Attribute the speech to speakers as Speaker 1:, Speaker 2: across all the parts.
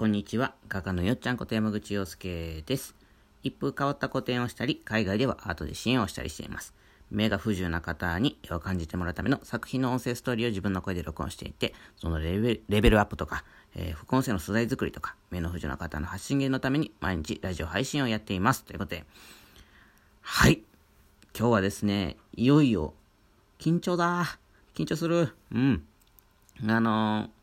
Speaker 1: こんにちは。画家のよっちゃんこと山口洋介です。一風変わった個展をしたり、海外ではアートで支援をしたりしています。目が不自由な方に絵を感じてもらうための作品の音声ストーリーを自分の声で録音していて、そのレベルレベルアップとか、えー、副音声の素材作りとか、目の不自由な方の発信源のために毎日ラジオ配信をやっています。ということで、はい。今日はですね、いよいよ、緊張だ。緊張する。うん。あのー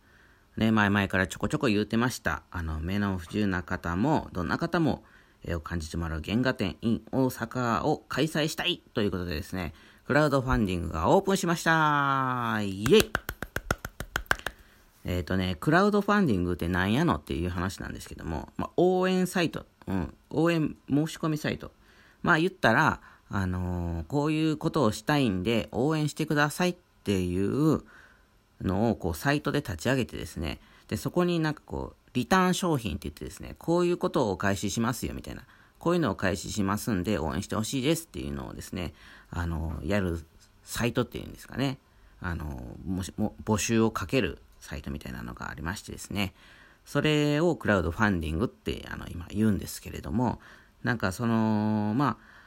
Speaker 1: ね、前々からちょこちょこ言うてました。あの、目の不自由な方も、どんな方も、絵を感じてもらう原画展 in 大阪を開催したいということでですね、クラウドファンディングがオープンしましたイェイえっ、ー、とね、クラウドファンディングって何やのっていう話なんですけども、まあ、応援サイト、うん、応援申し込みサイト。まあ言ったら、あのー、こういうことをしたいんで応援してくださいっていうのをこうサイトで立ち上げてですね、で、そこになんかこう、リターン商品って言ってですね、こういうことをお返ししますよみたいな、こういうのをお返ししますんで応援してほしいですっていうのをですね、あの、やるサイトっていうんですかね、あの、もしも募集をかけるサイトみたいなのがありましてですね、それをクラウドファンディングってあの今言うんですけれども、なんかその、まあ、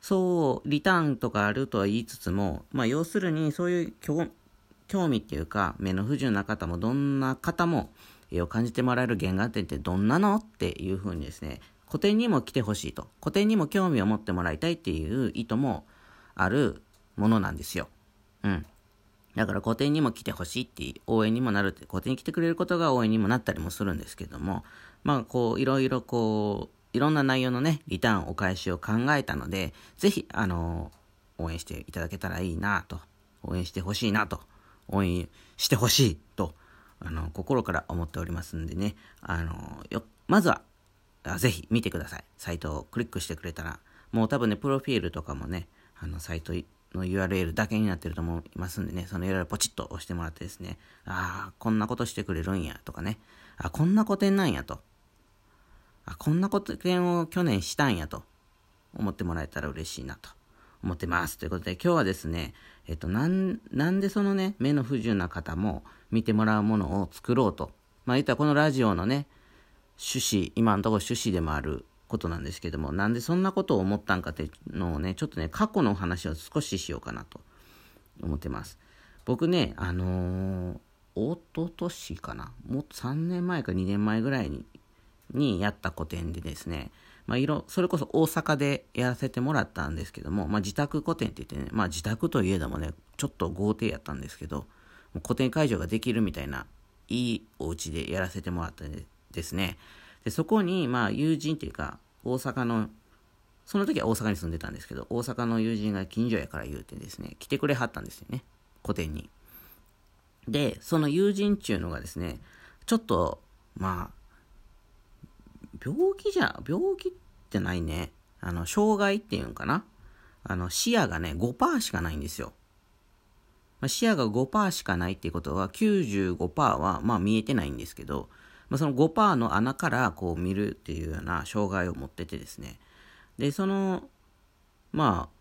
Speaker 1: そう、リターンとかあるとは言いつつも、まあ要するにそういう興味っていうか、目の不自由な方もどんな方も絵を感じてもらえる原画展ってどんなのっていうふうにですね、個展にも来てほしいと、個展にも興味を持ってもらいたいっていう意図もあるものなんですよ。うん。だから個展にも来てほしいっていう応援にもなるって、個展に来てくれることが応援にもなったりもするんですけども、まあこういろいろこう、いろんな内容のね、リターンお返しを考えたので、ぜひ、あの応援していただけたらいいなと、応援してほしいなと応援してほしいと、あの、心から思っておりますんでね、あの、よ、まずは、ぜひ見てください。サイトをクリックしてくれたら、もう多分ね、プロフィールとかもね、あの、サイトの URL だけになってると思いますんでね、その URL ポチッと押してもらってですね、ああ、こんなことしてくれるんや、とかね、あこんな古典なんやと。あ、こんな古典を去年したんやと思ってもらえたら嬉しいなと。思ってます。ということで、今日はですね、えっと、なん、なんでそのね、目の不自由な方も見てもらうものを作ろうと。まあ言ったらこのラジオのね、趣旨、今のところ趣旨でもあることなんですけども、なんでそんなことを思ったんかっていうのをね、ちょっとね、過去のお話を少ししようかなと思ってます。僕ね、あのー、おととしかな、もう3年前か2年前ぐらいににやった個展でですね、まあ、いろ、それこそ大阪でやらせてもらったんですけども、まあ、自宅個展って言ってね、まあ、自宅といえどもね、ちょっと豪邸やったんですけど、個展会場ができるみたいな、いいお家でやらせてもらったんですね。で、そこに、まあ、友人っていうか、大阪の、その時は大阪に住んでたんですけど、大阪の友人が近所やから言うてですね、来てくれはったんですよね、個展に。で、その友人っていうのがですね、ちょっと、まあ、病気じゃ、病気じゃないね。あの、障害っていうんかな。あの、視野がね、5%しかないんですよ。まあ、視野が5%しかないっていうことは、95%は、まあ見えてないんですけど、まあ、その5%の穴からこう見るっていうような障害を持っててですね。で、その、まあ、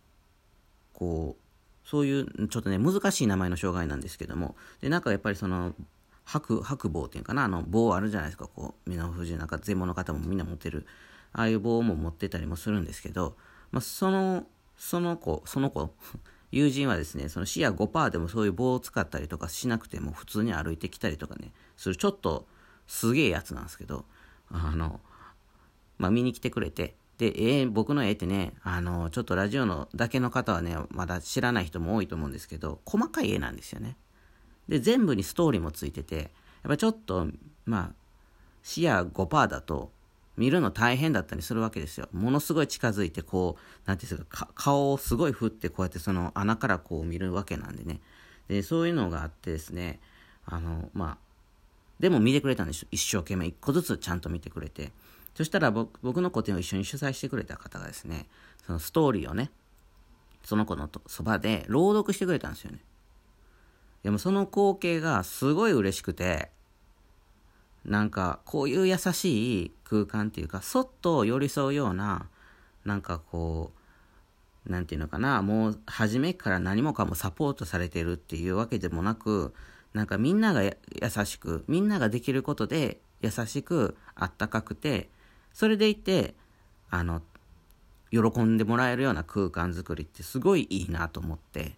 Speaker 1: こう、そういう、ちょっとね、難しい名前の障害なんですけども、で、なんかやっぱりその、白、白棒っていうかな、あの棒あるじゃないですか、こう、目の不自由な、全盲の方もみんな持ってる、ああいう棒も持ってたりもするんですけど、まあ、その、その子、その子、友人はですね、その視野5%でもそういう棒を使ったりとかしなくても普通に歩いてきたりとかね、するちょっとすげえやつなんですけど、あの、まあ、見に来てくれて、で、えー、僕の絵ってね、あの、ちょっとラジオのだけの方はね、まだ知らない人も多いと思うんですけど、細かい絵なんですよね。で、全部にストーリーもついてて、やっぱちょっと、まあ、視野5%だと、見るの大変だったりするわけですよ。ものすごい近づいて、こう、なんていうんですか、顔をすごい振って、こうやってその穴からこう見るわけなんでね。で、そういうのがあってですね、あの、まあ、でも見てくれたんです一生懸命、一個ずつちゃんと見てくれて。そしたら僕僕の個展を一緒に主催してくれた方がですね、そのストーリーをね、その子のそばで朗読してくれたんですよね。でもその光景がすごい嬉しくて、なんかこういう優しい空間っていうか、そっと寄り添うような、なんかこう、なんていうのかな、もう初めから何もかもサポートされてるっていうわけでもなく、なんかみんなが優しく、みんなができることで優しくあったかくてそれでいてあの喜んでもらえるような空間づくりってすごいいいなと思って、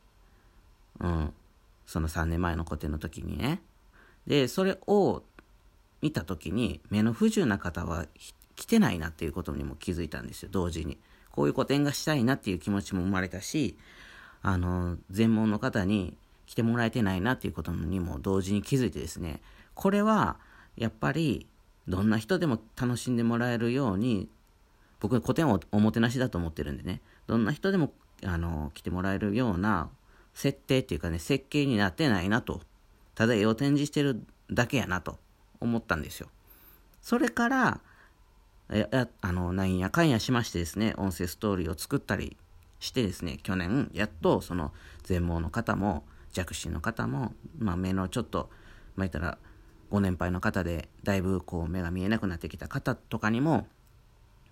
Speaker 1: うん、その3年前の個展の時にね。でそれを見た時に目の不自由な方は来てないなっていうことにも気づいたんですよ。同時に。こういう個展がしたいなっていう気持ちも生まれたしあの全盲の方に来てもらえてないなっていうことにも同時に気づいてですね。これはやっぱりどんな人でも楽しんでもらえるように僕は古典をおもてなしだと思ってるんでね。どんな人でもあの来てもらえるような設定っていうかね設計になってないなと。ただ絵を展示してるだけやなと。思ったんですよ。それからやあのなんやかんやしましてですね音声ストーリーを作ったりしてですね去年やっとその全盲の方も弱視の方も、まあ、目のちょっとまあ、言ったらご年配の方でだいぶこう目が見えなくなってきた方とかにも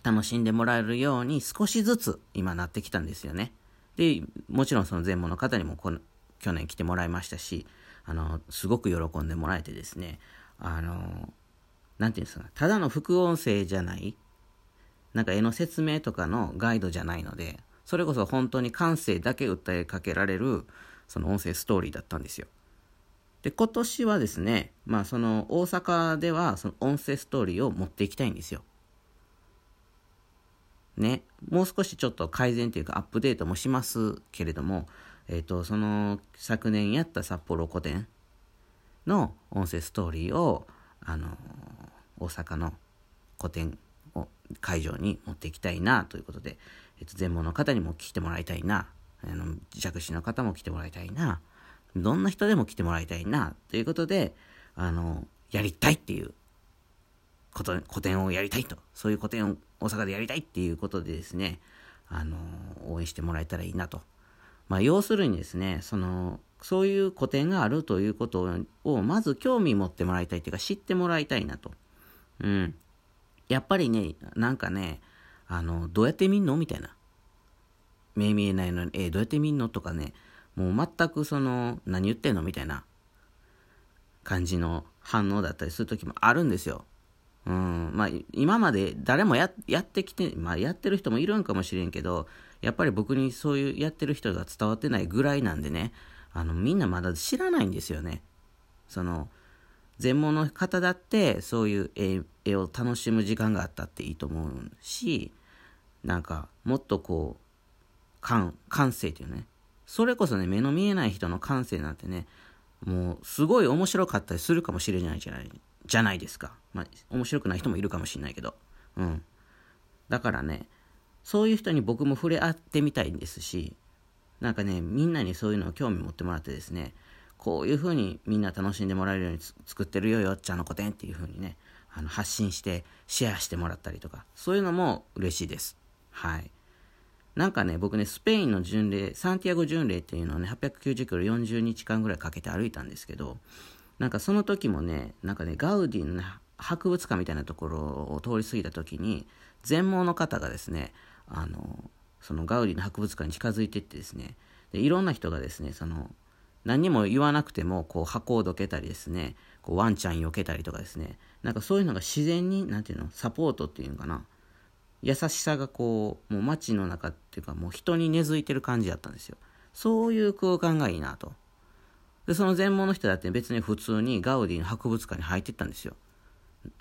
Speaker 1: 楽しんでもらえるように少しずつ今なってきたんですよね。でもちろんその全盲の方にもこの去年来てもらいましたしあのすごく喜んでもらえてですねあの何て言うんですかただの副音声じゃないなんか絵の説明とかのガイドじゃないのでそれこそ本当に感性だけ訴えかけられるその音声ストーリーだったんですよ。で、今年はですね、まあその大阪ではその音声ストーリーを持っていきたいんですよ。ね、もう少しちょっと改善というかアップデートもしますけれども、えっ、ー、と、その昨年やった札幌古典の音声ストーリーを、あの、大阪の古典を会場に持っていきたいなということで、えっ、ー、と、全盲の方にも来てもらいたいな、あの弱視の方も来てもらいたいな、どんな人でも来てもらいたいな、ということで、あの、やりたいっていうこと、個展をやりたいと、そういう個展を大阪でやりたいっていうことでですね、あの、応援してもらえたらいいなと。まあ、要するにですね、その、そういう個展があるということを、まず興味持ってもらいたいっていうか、知ってもらいたいなと。うん。やっぱりね、なんかね、あの、どうやって見んのみたいな。目見えないのに、えー、どうやって見んのとかね、もう全くその、何言ってんのみたいな感じの反応だったりする時もあるんですよ。うん、まあ、今まで誰もやってきて、まあ、やってる人もいるんかもしれんけど、やっぱり僕にそういうやってる人が伝わってないぐらいなんでね、あの、みんなまだ知らないんですよね。その、全盲の方だって、そういう絵絵を楽しむ時間があったっていいと思うし、なんか、もっとこう、感、感性というね、それこそね、目の見えない人の感性なんてね、もうすごい面白かったりするかもしれないじゃない、じゃないですか。まあ、面白くない人もいるかもしれないけど。うん。だからね、そういう人に僕も触れ合ってみたいんですし、なんかね、みんなにそういうのを興味持ってもらってですね、こういう風にみんな楽しんでもらえるように作ってるよ、よっちゃんの古典っていう風にね、あの発信してシェアしてもらったりとか、そういうのも嬉しいです。はい。なんかね、僕ね、スペインの巡礼、サンティアゴ巡礼っていうのをね、890キロ40日間ぐらいかけて歩いたんですけど、なんかその時もね、なんかね、ガウディの、ね、博物館みたいなところを通り過ぎた時に、全盲の方がですね、あの、そのガウディの博物館に近づいていってですね、でいろんな人がですね、その、何にも言わなくても、こう、箱をどけたりですね、こうワンちゃん避けたりとかですね、なんかそういうのが自然に、なんていうの、サポートっていうのかな、優しさがこう、もう街の中っていうかもう人に根付いてる感じだったんですよ。そういう空間がいいなと。で、その全盲の人だって別に普通にガウディの博物館に入ってったんですよ。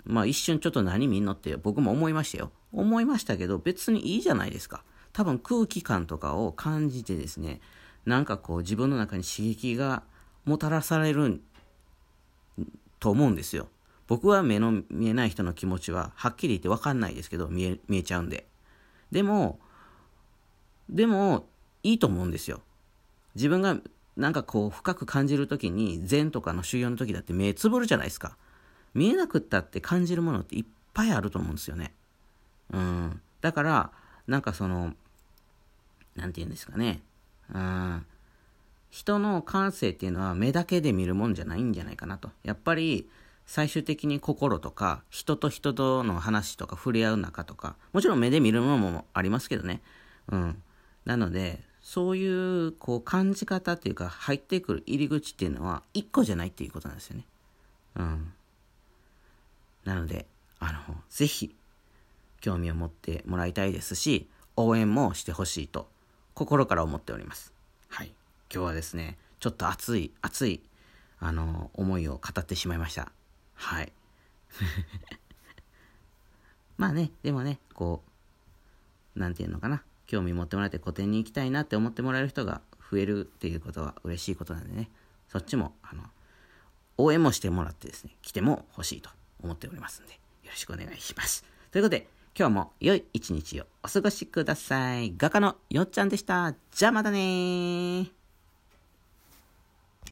Speaker 1: まあ一瞬ちょっと何見んのって僕も思いましたよ。思いましたけど別にいいじゃないですか。多分空気感とかを感じてですね、なんかこう自分の中に刺激がもたらされると思うんですよ。僕は目の見えない人の気持ちははっきり言って分かんないですけど見え見えちゃうんででもでもいいと思うんですよ自分がなんかこう深く感じる時に禅とかの修行の時だって目つぶるじゃないですか。見えなくったって感じるものっていっぱいあると思うんですよね。うん。だからなんかその何て言うんですかね。うん。人の感性っていうのは目だけで見るもんじゃないんじゃないかなと。やっぱり最終的に心とか人と人との話とか触れ合う中とかもちろん目で見るものもありますけどね。うん。なのでそういうこう感じ方っていうか入ってくる入り口っていうのは一個じゃないっていうことなんですよねうんなので、あの、ぜひ、興味を持ってもらいたいですし、応援もしてほしいと、心から思っております。はい。今日はですね、ちょっと熱い、熱い、あの、思いを語ってしまいました。はい。まあね、でもね、こう、なんていうのかな、興味持ってもらって個展に行きたいなって思ってもらえる人が増えるっていうことは嬉しいことなんでね、そっちも、あの、応援もしてもらってですね、来ても欲しいと思っておりますんで、よろしくお願いします。ということで、今日も良い一日をお過ごしください。画家のよっちゃんでした。じゃあまたね